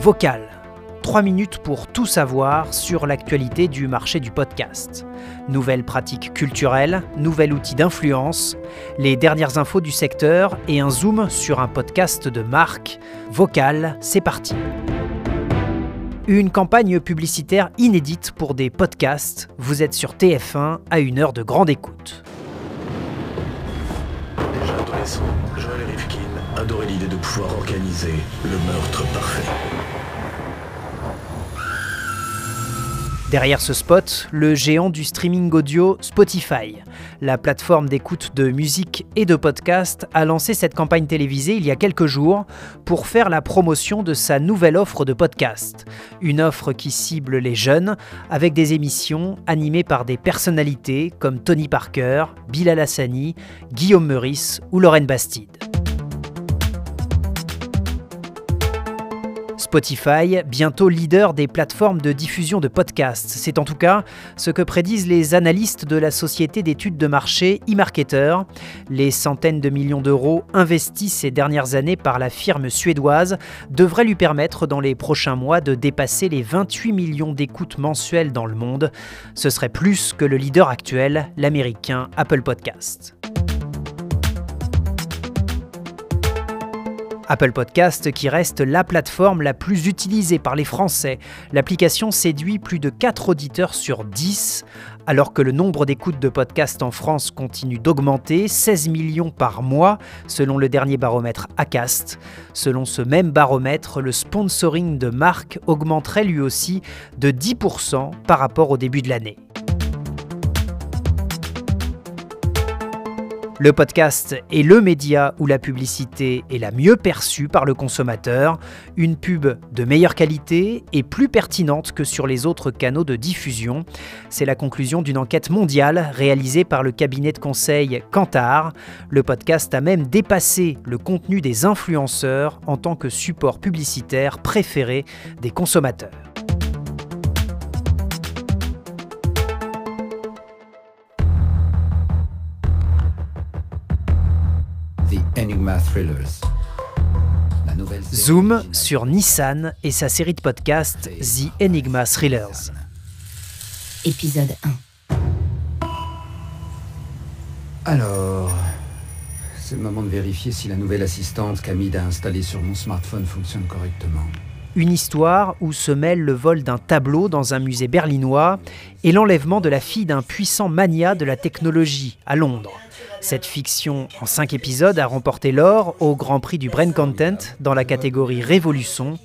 Vocal. 3 minutes pour tout savoir sur l'actualité du marché du podcast. Nouvelles pratiques culturelles, nouvel outil d'influence, les dernières infos du secteur et un zoom sur un podcast de marque. Vocal, c'est parti. Une campagne publicitaire inédite pour des podcasts. Vous êtes sur TF1 à une heure de grande écoute. Déjà adolescent, Joel Rifkin adorait l'idée de pouvoir organiser le meurtre parfait. Derrière ce spot, le géant du streaming audio Spotify. La plateforme d'écoute de musique et de podcast a lancé cette campagne télévisée il y a quelques jours pour faire la promotion de sa nouvelle offre de podcast. Une offre qui cible les jeunes avec des émissions animées par des personnalités comme Tony Parker, Bilal Hassani, Guillaume Meurice ou Lorraine Bastide. Spotify, bientôt leader des plateformes de diffusion de podcasts. C'est en tout cas ce que prédisent les analystes de la société d'études de marché eMarketer. Les centaines de millions d'euros investis ces dernières années par la firme suédoise devraient lui permettre dans les prochains mois de dépasser les 28 millions d'écoutes mensuelles dans le monde. Ce serait plus que le leader actuel, l'américain Apple Podcast. Apple Podcast qui reste la plateforme la plus utilisée par les Français. L'application séduit plus de 4 auditeurs sur 10, alors que le nombre d'écoutes de podcasts en France continue d'augmenter, 16 millions par mois selon le dernier baromètre ACAST. Selon ce même baromètre, le sponsoring de marques augmenterait lui aussi de 10% par rapport au début de l'année. Le podcast est le média où la publicité est la mieux perçue par le consommateur, une pub de meilleure qualité et plus pertinente que sur les autres canaux de diffusion. C'est la conclusion d'une enquête mondiale réalisée par le cabinet de conseil Kantar. Le podcast a même dépassé le contenu des influenceurs en tant que support publicitaire préféré des consommateurs. Enigma Thrillers. Zoom sur Nissan et sa série de podcasts The Enigma Thrillers. Épisode 1. Alors, c'est le moment de vérifier si la nouvelle assistante qu'Amid a installée sur mon smartphone fonctionne correctement. Une histoire où se mêle le vol d'un tableau dans un musée berlinois et l'enlèvement de la fille d'un puissant mania de la technologie à Londres. Cette fiction en 5 épisodes a remporté l'or au Grand Prix du Brain Content dans la catégorie Révolution.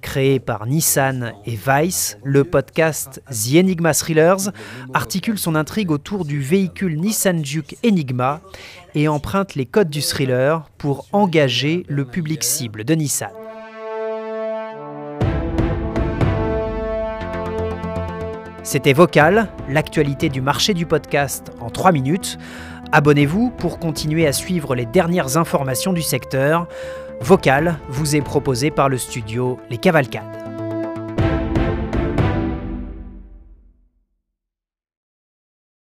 Créé par Nissan et Vice, le podcast The Enigma Thrillers articule son intrigue autour du véhicule Nissan Juke Enigma et emprunte les codes du thriller pour engager le public cible de Nissan. C'était Vocal, l'actualité du marché du podcast en 3 minutes. Abonnez-vous pour continuer à suivre les dernières informations du secteur. Vocal vous est proposé par le studio Les Cavalcades.